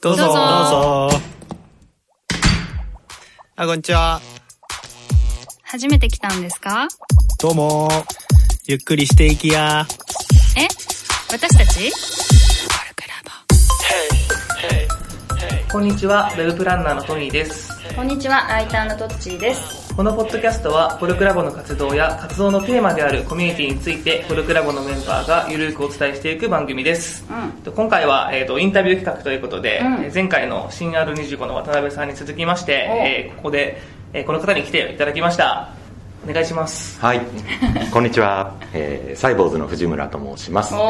どうぞ。どうぞどうぞ。あ、こんにちは。初めて来たんですか？どうも。ゆっくりしていきや。え？私たち？こんにちは、ウェブプランナーのトニーです。こんにちは、ライターのトッチーです。このポッドキャストは、ポルクラボの活動や活動のテーマであるコミュニティについて、ポルクラボのメンバーがゆるくお伝えしていく番組です。うん。今回は、えー、とインタビュー企画ということで、うんえー前回の新 R25 の渡辺さんに続きまして、おえーここで、えーこの方に来ていただきました。お願いします。はい、こんにちは、えーサイボーズの藤村と申します。おー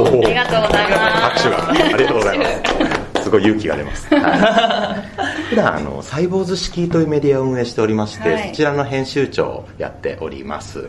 おーありがとうございます拍手が、ありがとうございます。すごい勇気が出ます。はい、普段あの、サイボーズ式というメディアを運営しておりまして、はいそちらの編集長をやっております。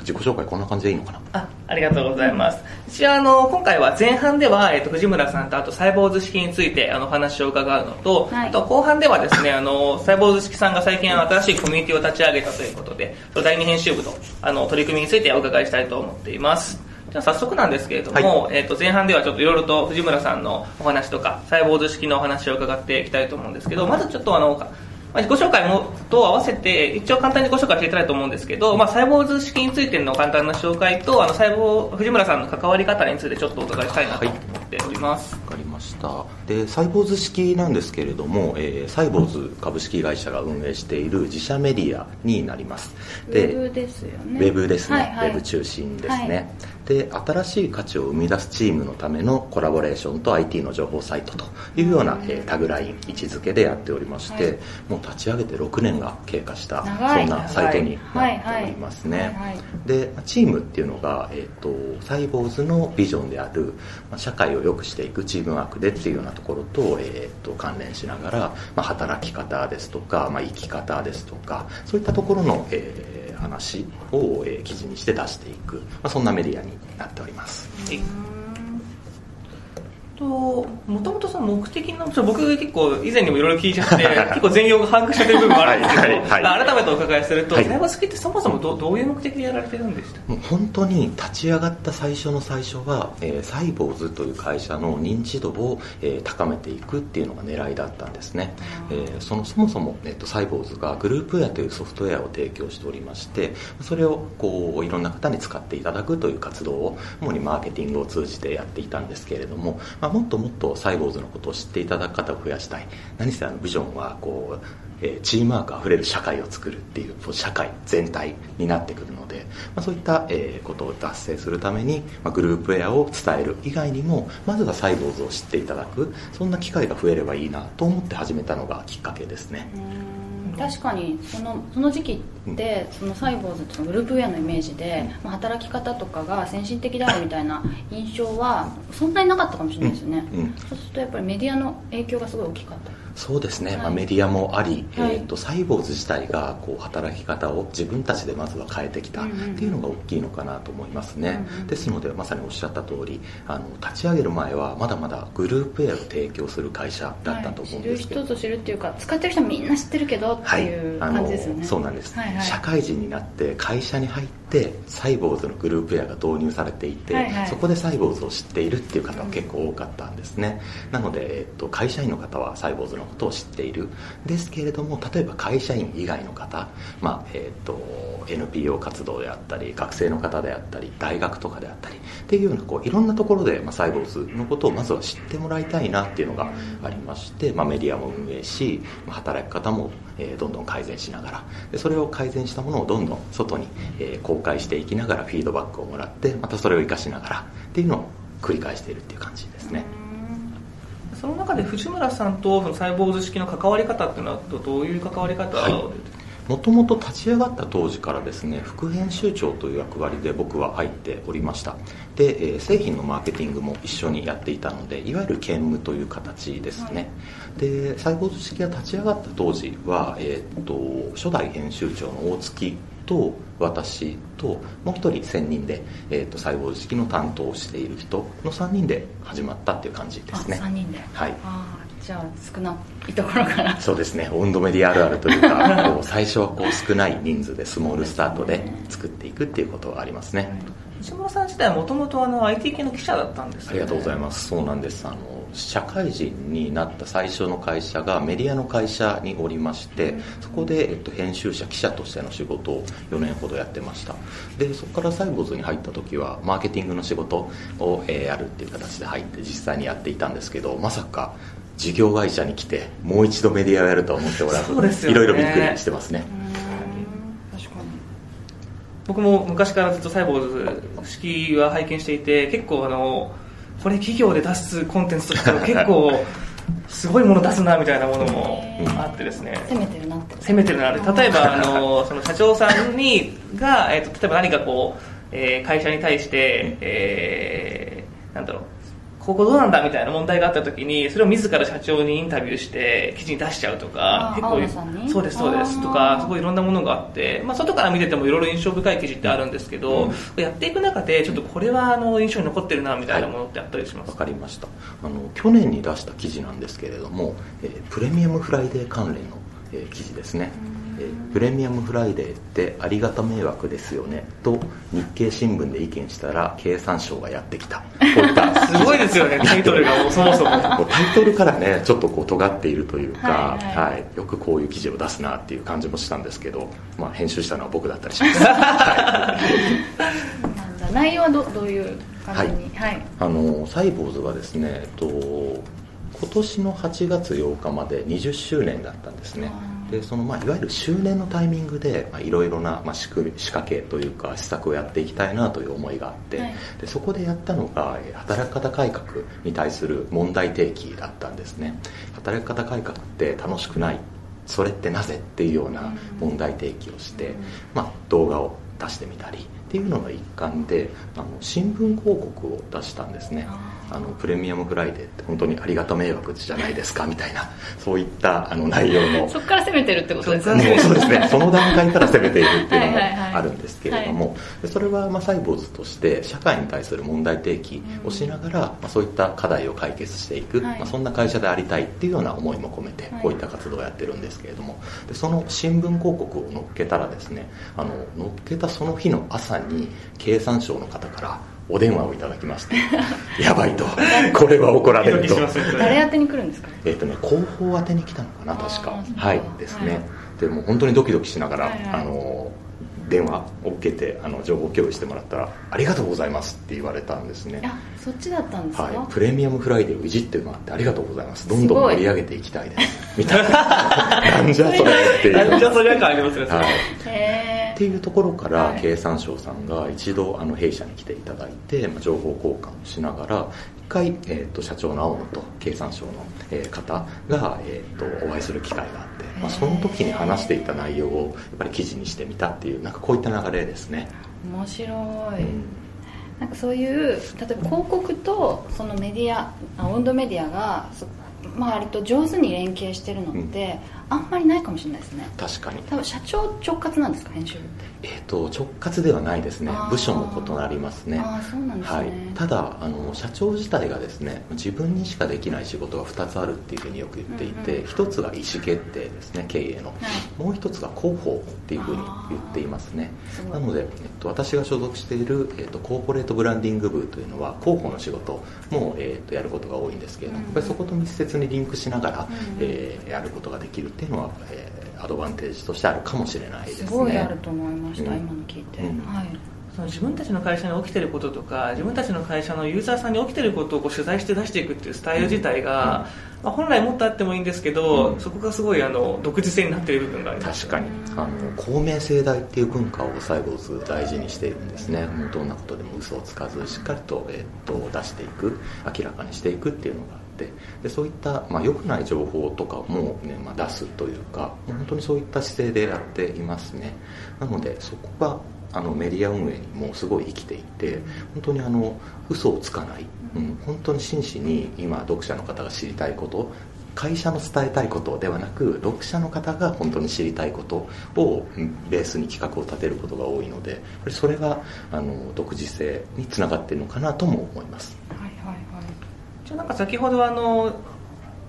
自己紹介こんな感じでいいのかな？あありがとうございます。一応あの、今回は前半では、えっと、藤村さんとあとサイボーズ式についてあの、お話を伺うのと、はいあと後半ではですね、あの、サイボーズ式さんが最近新しいコミュニティを立ち上げたということで、第二編集部のあの、取り組みについてお伺いしたいと思っています。じゃあ早速なんですけれども、えっと、前半ではちょっといろいろと藤村さんのお話とか、サイボーズ式のお話を伺っていきたいと思うんですけど、まずちょっとあの、まあ自己紹介もと合わせて一応簡単にご紹介していきたいと思うんですけど、まあ、サイボーズ式についての簡単な紹介とあの細胞藤村さんの関わり方についてちょっとお伺いしたいなと思っております、わかりました。でサイボーズ式なんですけれども、えーサイボーズ株式会社が運営している自社メディアになります。ウェブですよね。ウェブですね、はいはい。ウェブ中心ですね、で新しい価値を生み出すチームのためのコラボレーションと IT の情報サイトというような、えータグライン位置づけでやっておりまして、はい。もう立ち上げて6年が経過したそんなサイトになっておりますね、でチームっていうのが、えー、とサイボーズのビジョンである、まあ社会を良くしていくチームワークでっていうようなところと,、えー、と関連しながら、まあ、働き方ですとか、まあ、生き方ですとかそういったところの、えー話を、えー記事にして出していく、まあ、そんなメディアになっております。はい。ともともとその目的の僕結構以前にもいろいろ聞いちゃって 結構全容が把握してる部分もあるんですけど、はい改めてお伺いすると、はい。サイボーズ式ってそもそもどどういう目的でやられてるんでした？もう本当に立ち上がった最初の最初は、えーサイボーズという会社の認知度を、えー高めていくっていうのが狙いだったんですね、えーそのそもそも、えっとサイボーズがグループウェアというソフトウェアを提供しておりましてそれをこういろんな方に使っていただくという活動を主にマーケティングを通じてやっていたんですけれども、まあ、まもっともっとサイボーズのことを知っていただく方を増やしたい。何せあのビジョンはこうえーチームワークあふれる社会を作るっていうう社会全体になってくるので、まあ、そういった、えーことを達成するために、まあ、グループウェアを伝える以外にもまずはサイボーズを知っていただく。そんな機会が増えればいいなと思って始めたのがきっかけですね、確かにそのその時期って、そのサイボーズっていうのはグループウェアのイメージで、まあ、働き方とかが先進的であるみたいな印象はそんなになかったかもしれないですよね、そうするとやっぱりメディアの影響がすごい大きかったそうですね、はい。まあ、メディアもあり、はい。えー、とサイボーズ自体がこう働き方を自分たちでまずは変えてきたっていうのが大きいのかなと思いますね、うんうん。ですのでまさにおっしゃった通りあの立ち上げる前はまだまだグループウェアを提供する会社だったと思うんですけど、はい、知る人ぞ知るっていうか使ってる人はみんな知ってるけどっていうあ感じですよね、そうなんです、はいはい。社会人になって会社に入ってサイボーズのグループウェアが導入されていて、はいはい。そこでサイボーズを知っているっていう方は結構多かったんですね、なので、えっと、会社員の方はサイボーズのことを知っている。ですけれども例えば会社員以外の方、まあえっと NPO 活動であったり学生の方であったり大学とかであったりっていうようなこういろんなところで、まあ、サイボーズのことをまずは知ってもらいたいなっていうのがありまして、まあ、メディアも運営し、まあ働き方も、えーどんどん改善しながら。でそれを改善したものをどんどん外に、えー公開していきながらフィードバックをもらってまたそれを生かしながらっていうのを繰り返しているっていう感じですね。その中で藤村さんとそのサイボーズ式の関わり方っていうのはどどういう関わり方はい。を、もともと立ち上がった当時からですね副編集長という役割で僕は入っておりました。で、えー製品のマーケティングも一緒にやっていたのでいわゆる兼務という形ですね、でサイボーズ式が立ち上がった当時は、えーっと初代編集長の大月と私ともう一人専任で、えーっとサイボーズ式の担当をしている人の3人で始まったっていう感じですね。あ3人で。はい。ああじゃあ少ないところから。そうですね。温度メディアあるあるというか こう最初はこう少ない人数でスモールスタートで作っていくっていうことがありますね。西村さん自体はもともと IT 系の記者だったんです、ね、ありがとうございます。そうなんです。あの社会人になった最初の会社がメディアの会社におりましてそこで、えっと、編集者記者としての仕事を4年ほどやってました。でそこからサイボーズに入った時はマーケティングの仕事を、えー、やるっていう形で入って実際にやっていたんですけどまさか事業会社に来てもう一度メディアをやるとは思っておらず、ね、いろいろびっくりしてますね。僕も昔からずっとサイボーズ式は拝見していて結構あのこれ企業で出すコンテンツとしては結構すごいもの出すなみたいなものもあってですね。攻めてるなって。攻めてるなって。例えばあのその社長さんにが、えーと、例えば何かこう、えー、会社に対して、えー、なんだろうここどうなんだみたいな問題があった時にそれを自ら社長にインタビューして記事に出しちゃうとか結構そうですそうですとかすごいいろんなものがあって、まあ、外から見ててもいろいろ印象深い記事ってあるんですけど、うん、やっていく中でちょっとこれはあの印象に残ってるなみたいなものってあったりしますわ、はい、かりました。あの去年に出した記事なんですけれども、えー、プレミアムフライデー関連の、えー、記事ですね、うんプレミアムフライデーってありがた迷惑ですよね。と日経新聞で意見したら経産省がやってきた。こういった。すごいですよねタイトルがそもそも。タイトルからねちょっとこう尖っているというか、はい、はい。はい、よくこういう記事を出すなっていう感じもしたんですけど、まあ、編集したのは僕だったりします、はい、内容はどどういう感じに、はい、あのサイボーズはですね、えっと、今年の8月8日まで20周年だったんですねでそのまあいわゆる周年のタイミングでいろいろなまあ仕組み仕掛けというか施策をやっていきたいなという思いがあって、はい、でそこでやったのが働き方改革に対する問題提起だったんですね。働き方改革って楽しくないそれってなぜっていうような問題提起をして、まあ、動画を出してみたりっていうのの一環であの新聞広告を出したんですねあのプレミアムフライデーって本当にありがた迷惑じゃないですかみたいなそういったあの内容のそこから攻めてるってことですね。そうですね。その段階から攻めているっていうのもあるんですけれども、それはまあサイボーズとして社会に対する問題提起をしながら、まあ、そういった課題を解決していく、はい、まあ、そんな会社でありたいっていうような思いも込めてこういった活動をやってるんですけれどもでその新聞広告を載っけたらですねあの載っけたその日の朝に経産省の方からお電話をいただきまして やばいと。これは怒られると。誰宛に来るんですか？えっ、とね広報宛てに来たのかな確か。はいですね、はい、でも本当にドキドキしながら、はいはい、あの電話を受けてあの情報共有してもらったら「ありがとうございます」って言われたんですね。あそっちだったんですか、はい、プレミアムフライデーをいじってもらってありがとうございます。どんどん盛り上げていきたいです。みたいな。なんじゃそれっていう。なんじゃそれ感ありますね、はい、へえっていうところから経産省さんが一度あの弊社に来ていただいて、まあ、情報交換をしながら一回、えーと、社長の青野と経産省の、えー、方が、えーと、お会いする機会があって、まあ、その時に話していた内容をやっぱり記事にしてみたっていうなんかこういった流れですね。面白い、うん。なんかそういう例えば広告とそのメディア温度メディアがまあ、割と上手に連携してるのって、あんまりないかもしれないですね。確かに。多分社長直括なんですか編集部って。えっ、ー、と直括ではないですね。部署も異なりますね。あそうなんですね、はい、ただあの社長自体がですね自分にしかできない仕事が2つあるっていうふうによく言っていて、うんうん、1つが意思決定ですね経営の、はい、もう1つが広報っていうふうに言っていますね。なので、えっと、私が所属している、えっと、コーポレートブランディング部というのは広報の仕事も、えっと、やることが多いんですけれども、うん、やっぱりそこと密接にリンクしながら、うん、えー、やることができるっていうのは、えーアドバンテージとしてあるかもしれないですね。すごいあると思いました、うん、今の聞いて、うん、はい。その自分たちの会社に起きてることとか自分たちの会社のユーザーさんに起きてることをこう取材して出していくっていうスタイル自体が、うん、まあ、本来もっとあってもいいんですけど、うん、そこがすごいあの独自性になっている部分があります。確かに。あの公明正大っていう文化をサイボーズ大事にしているんですね。どんなことでも嘘をつかずしっかりと,、えー、っと出していく明らかにしていくっていうのがってでそういった、まあ、良くない情報とかもね、まあ、出すというか本当にそういった姿勢でやっていますねなのでそこがあのメディア運営にもすごい生きていて本当にあの嘘をつかない、うん、本当に真摯に今読者の方が知りたいこと会社の伝えたいことではなく読者の方が本当に知りたいことをベースに企画を立てることが多いのでそれがあの独自性につながっているのかなとも思います。じゃなんか先ほどあの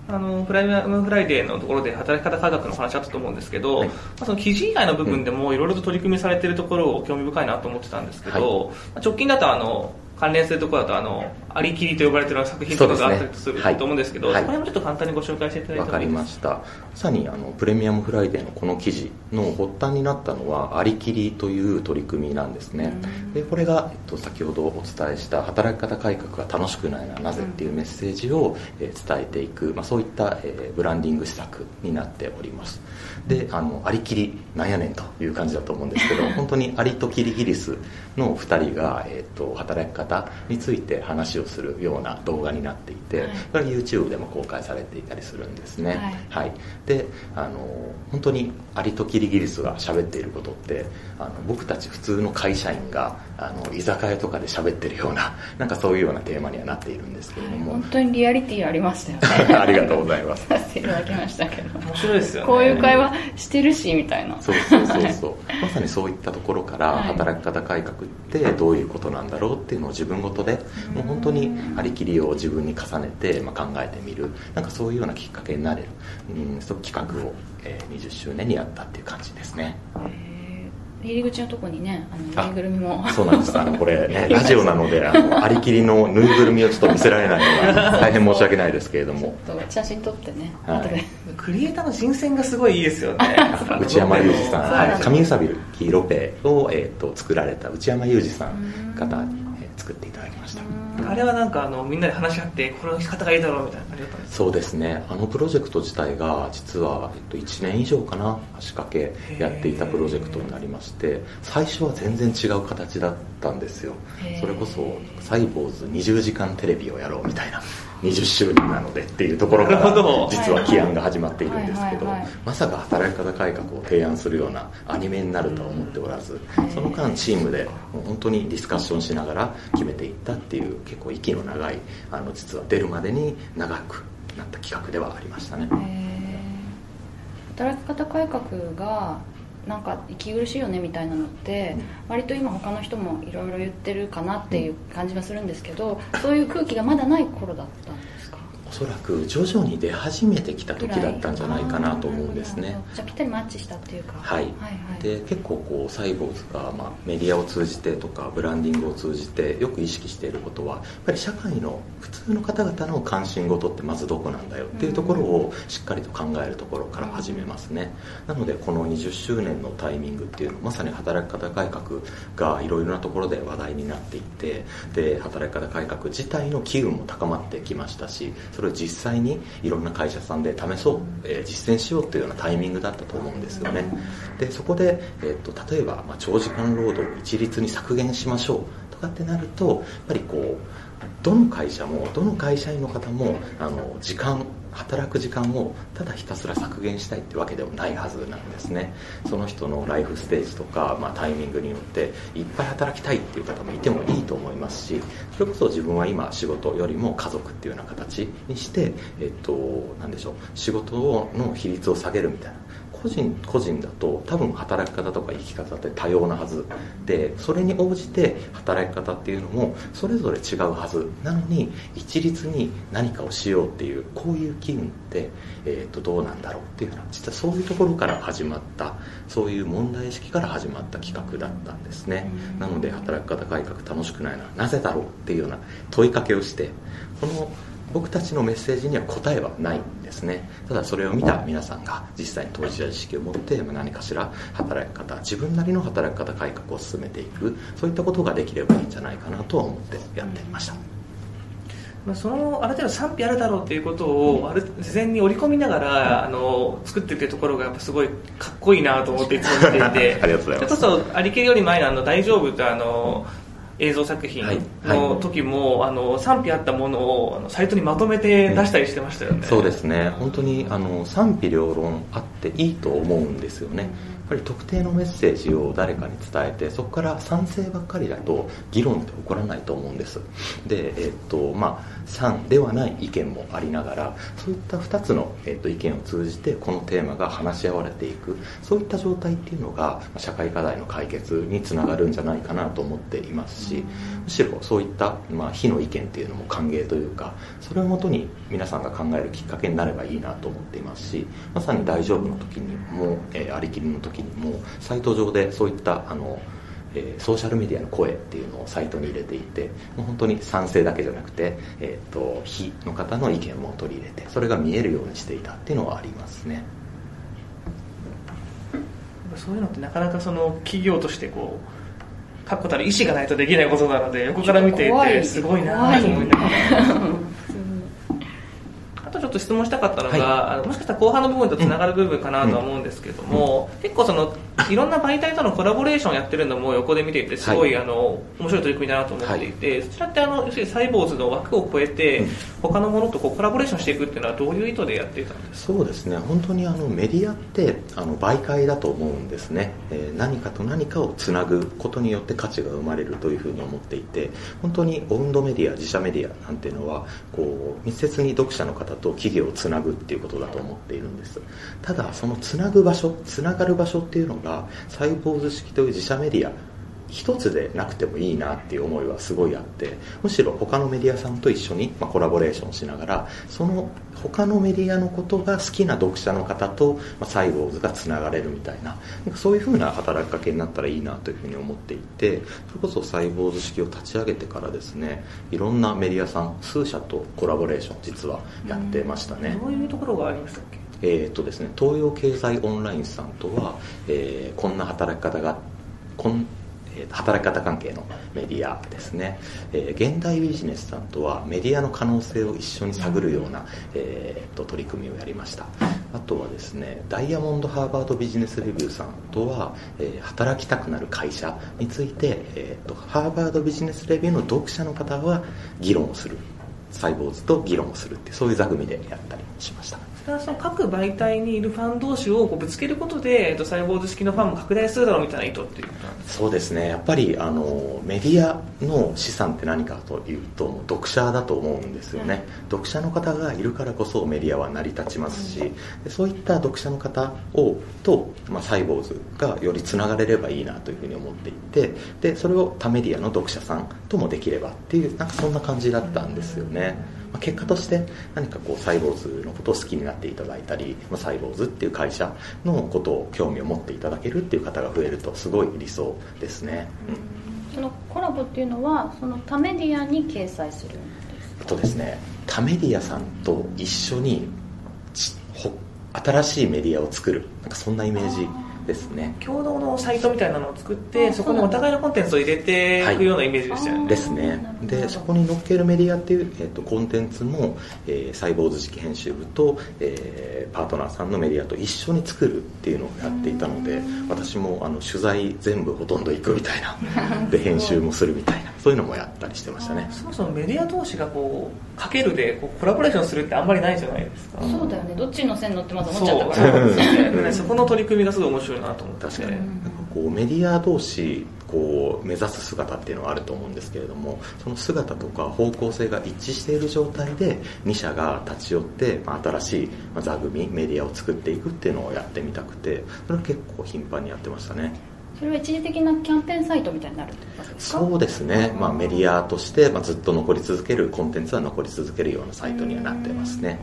あのプライムフライデーのところで働き方改革の話あったと思うんですけど、はい、まあ、その記事以外の部分でもいろいろと取り組みされているところを興味深いなと思ってたんですけど、はい、直近だとあの関連するところだとあのありきりと呼ばれている作品とかがあったりする、と思うんですけど、そ、こら辺もちょっと簡単にご紹介していただいてわかりました。まさにあのプレミアムフライデーのこの記事の発端になったのはありきりという取り組みなんですね。でこれが、えっと、先ほどお伝えした働き方改革が楽しくないのはなぜっていうメッセージを、えー、伝えていく、まあ、そういった、えー、ブランディング施策になっております。であのありきりなんやねんという感じだと思うんですけど 本当にアリとキリギリスの2人が、えーと、働き方について話をするような動画になっていて、はい、これ YouTube でも公開されていたりするんですね、はい、はい、であの本当にアリとキリギリスが喋っていることってあの僕たち普通の会社員があの居酒屋とかで喋ってるような なんかそういうようなテーマにはなっているんですけれども、はい、本当にリアリティありましたよね。ありがとうございます。させていただきましたけど面白いですよね。こういう会話してるしみたいな。そうそうそうそう。まさにそういったところから働き方改革ってどういうことなんだろうっていうのを自分ごとでもう本当に張り切りを自分に重ねて、まあ、考えてみる。なんかそういうようなきっかけになれる、うん、そう企画を、えー、20周年にやったっていう感じですね。入り口のとこにねあのぬいぐるみも。そうなんです。あのこれね ラジオなのであのありきりのぬいぐるみをちょっと見せられないのが 大変申し訳ないですけれども。写真撮ってね、はい、クリエイターの人選がすごいいいですよね。内山裕二さん、はい、上宇佐ビルキーロペを、えーと、作られた内山裕二さん方に、えー、作っていただきました。あれはなんかあのみんなで話し合ってこの方がいいだろうみたいな感じだったんですそうですね。あのプロジェクト自体が実は、えっと、1年以上かな仕掛けやっていたプロジェクトになりまして最初は全然違う形だったんですよ。それこそ「サイボーズ20時間テレビをやろう」みたいな20周年なのでっていうところから実は起案が始まっているんですけどまさか働き方改革を提案するようなアニメになるとは思っておらずその間チームでもう本当にディスカッションしながら決めていったっていう結構息の長いあの実は出るまでに長くなった企画ではありましたね。働き方改革がなんか息苦しいよねみたいなのって割と今他の人もいろいろ言ってるかなっていう感じがするんですけどそういう空気がまだない頃だったんですかおそらく徐々に出始めてきた時だったんじゃないかなと思うんですね。じゃあぴったりマッチしたっていうか、はい、はいはい。で結構こうサイボーズが、まあ、メディアを通じてとかブランディングを通じてよく意識していることはやっぱり社会の普通の方々の関心事ってまずどこなんだよっていうところをしっかりと考えるところから始めますね。なのでこの20周年のタイミングっていうのはまさに働き方改革がいろいろなところで話題になっていってで働き方改革自体の機運も高まってきましたしそれを実際にいろんな会社さんで試そう、えー、実践しようっていうようなタイミングだったと思うんですよね。でそこで、えーと、例えば、まあ、長時間労働を一律に削減しましょうとかってなるとやっぱりこうどの会社もどの会社員の方もあの時間働く時間をただひたすら削減したいってわけでもないはずなんですね。その人のライフステージとか、まあ、タイミングによっていっぱい働きたいっていう方もいてもいいと思いますしそれこそ自分は今仕事よりも家族っていうような形にして、えっと、何でしょう仕事の比率を下げるみたいな。個人個人だと多分働き方とか生き方って多様なはずでそれに応じて働き方っていうのもそれぞれ違うはず。なのに一律に何かをしようっていうこういう機運って、えー、とどうなんだろうっていうのは実はそういうところから始まったそういう問題意識から始まった企画だったんですね。なので働き方改革楽しくないのはなぜだろうっていうような問いかけをしてこの僕たちのメッセージには答えはないんですね。ただそれを見た皆さんが実際に当事者意識を持って何かしら働き方自分なりの働き方改革を進めていく。そういったことができればいいんじゃないかなとは思ってやっていました、まあ、そのある程度賛否あるだろうっていうことをある事前に織り込みながらあの作っていくところがやっぱすごいかっこいいなと思っていつも見ていて。ありがとうございます。それこそありきりより前のあの大丈夫とあの映像作品の時も、はい。はい、あの賛否あったものをサイトにまとめて出したりしてましたよね、そうですね。本当にあの賛否両論あっていいと思うんですよね、やっぱり特定のメッセージを誰かに伝えてそこから賛成ばっかりだと議論って起こらないと思うんです。でえっとまあ賛ではない意見もありながらそういった2つの、えっと、意見を通じてこのテーマが話し合われていく。そういった状態っていうのが社会課題の解決につながるんじゃないかなと思っていますしむしろそういった、まあ、非の意見っていうのも歓迎というかそれをもとに皆さんが考えるきっかけになればいいなと思っていますしまさに大丈夫の時にも、えー、ありきりの時にもサイト上でそういったあの、ソーシャルメディアの声っていうのをサイトに入れていて本当に賛成だけじゃなくて、えーと、非の方の意見も取り入れてそれが見えるようにしていたっていうのはありますね。そういうのってなかなかその企業としてこう確固たる意思がないとできないことなので横から見ていてすごいなと思いながら。あとちょっと質問したかったのが、はい、あのもしかしたら後半の部分とつながる部分かなとは思うんですけども、うん、結構そのいろんな媒体とのコラボレーションやってるのも横で見ていてすごい、はい、あの面白い取り組みだなと思っていて、はい、そちらってあの要するにサイボーズの枠を超えて、うん、他のものとこうコラボレーションしていくっていうのはどういう意図でやっていたんですか？そうですね。本当にあのメディアってあの媒介だと思うんですね、えー、何かと何かをつなぐことによって価値が生まれるというふうに思っていて本当にオウンドメディア自社メディアなんていうのはこう密接に読者の方と企業をつなぐっていうことだと思っているんです。ただそのつなぐ場所つながる場所っていうのがサイボーズ式という自社メディア一つでなくてもいいなっていう思いはすごいあってむしろ他のメディアさんと一緒に、コラボレーションしながらその他のメディアのことが好きな読者の方と、まあ、サイボーズがつながれるみたいなそういうふうな働きかけになったらいいなというふうに思っていてそれこそサイボーズ式を立ち上げてからですねいろんなメディアさん数社とコラボレーション実はやってましたね。どういうところがありましたっけ？えーとですね、東洋経済オンラインさんとは、えー、こんな働き方がこん働き方関係のメディアですね、えー、現代ビジネスさんとはメディアの可能性を一緒に探るような、えー、と取り組みをやりました。あとはですねダイヤモンドハーバードビジネスレビューさんとは、えー、働きたくなる会社について、えーと、ハーバードビジネスレビューの読者の方は議論をする。サイボーズと議論をするってそういう座組でやったりしました。その各媒体にいるファン同士をこうぶつけることで、えっと、サイボーズ式のファンも拡大するだろうみたいな意図っていうそうですね。やっぱりあのメディアの資産って何かというと読者だと思うんですよね、うん、読者の方がいるからこそメディアは成り立ちますし、うん、そういった読者の方をと、まあ、サイボーズがよりつながれればいいなというふうに思っていてでそれを他メディアの読者さんともできればっていうなんかそんな感じだったんですよね、まあ、結果として何かこうサイボーズのことを好きになっていただいたり、まあ、サイボーズっていう会社のことを興味を持っていただけるっていう方が増えるとすごい理想ですね、うん、そのコラボっていうのはその他メディアに掲載するんですか？とですね他メディアさんと一緒に新しいメディアを作る。なんかそんなイメージですね。共同のサイトみたいなのを作ってそこにお互いのコンテンツを入れてい。くようなイメージですよね、はい、ですね。でそこに載っけるメディアっていう、えーと、コンテンツも、えー、サイボーズ式編集部と、えー、パートナーさんのメディアと一緒に作るっていうのをやっていたので私もあの取材全部ほとんど行くみたいな。で編集もするみたいなそういうのもやったりしてましたね。そもそもメディア同士がこうかけるでこうコラボレーションするってあんまりないじゃないですか。そうだよね。どっちの線乗ってまず思っちゃったから。そこの取り組みがすごい面白いなと思って。確かに、なんかこうメディア同士こう目指す姿っていうのはあると思うんですけれどもその姿とか方向性が一致している状態で2社が立ち寄って、まあ、新しい座組メディアを作っていくっていうのをやってみたくてそれは結構頻繁にやってましたねそれは一時的なキャンペーンサイトみたいになるそうですね、まあ、メディアとして、まあ、ずっと残り続けるコンテンツは残り続けるようなサイトにはなってますね。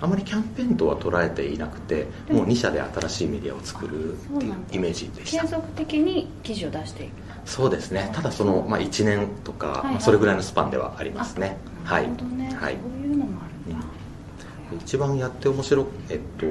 あまりキャンペーンとは捉えていなくてもう2社で新しいメディアを作るっていうイメージでした。継続的に記事を出していく。そうですね。ただその、まあ、1年とか、はい。はい、まあ、それぐらいのスパンではありますね。はい、ね、はい、そういうのもあるんだ、うん、一番やって面白えっと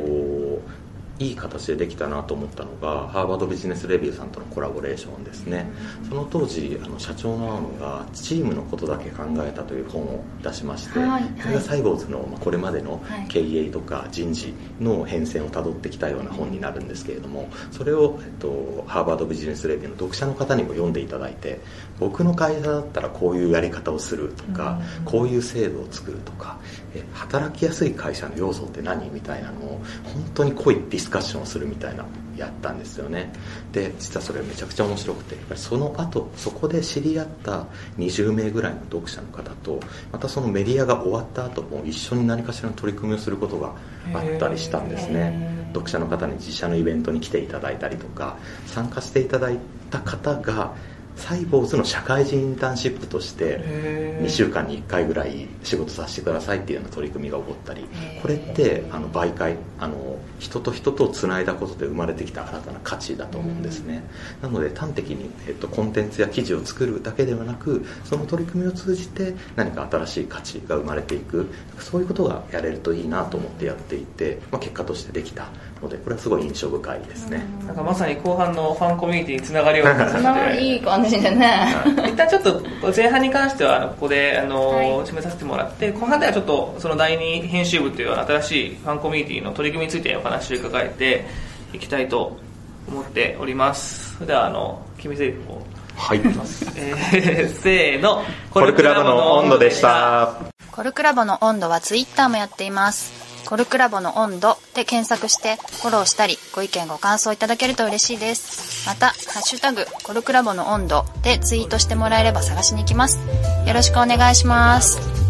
いい形でできたなと思ったのがハーバードビジネスレビューさんとのコラボレーションですね。その当時あの社長の青野がチームのことだけ考えたという本を出しまして、はい、それがサイボーズのこれまでの経営とか人事の変遷をたどってきたような本になるんですけれどもそれを、えっと、ハーバードビジネスレビューの読者の方にも読んでいただいて僕の会社だったらこういうやり方をするとか、こういう制度を作るとかえ働きやすい会社の要素って何？みたいなのを本当に濃いディスカッションをするみたいなやったんですよね。で実はそれめちゃくちゃ面白くてやっぱりその後そこで知り合った20名ぐらいの読者の方とまたそのメディアが終わった後も一緒に何かしらの取り組みをすることがあったりしたんですね。読者の方に自社のイベントに来ていただいたりとか参加していただいた方がサイボーズの社会人インターンシップとしてへー。2週間に1回ぐらい仕事させてくださいっていうような取り組みが起こったり。これってあの媒介あの人と人とつないだことで生まれてきた新たな価値だと思うんですね。なので端的に、えっと、コンテンツや記事を作るだけではなくその取り組みを通じて何か新しい価値が生まれていく。そういうことがやれるといいなと思ってやっていて、まあ、結果としてできたのでこれはすごい印象深いですね、なんかまさに後半のファンコミュニティにつながるようなそんな形でいい。感じでね一旦ちょっと前半に関してはここであの、はい。締めさせてもらって後半ではちょっとその第二編集部という新しいファンコミュニティの取り組みについてお話を伺えていきたいと思っております。それではあの決め台詞を。はい。えー、せーの。コルクラボの温度でした。コルクラボの温度はツイッターもやっています。コルクラボの温度で検索してフォローしたりご意見ご感想いただけると嬉しいです。また、ハッシュタグコルクラボの温度でツイートしてもらえれば探しに行きます。よろしくお願いします。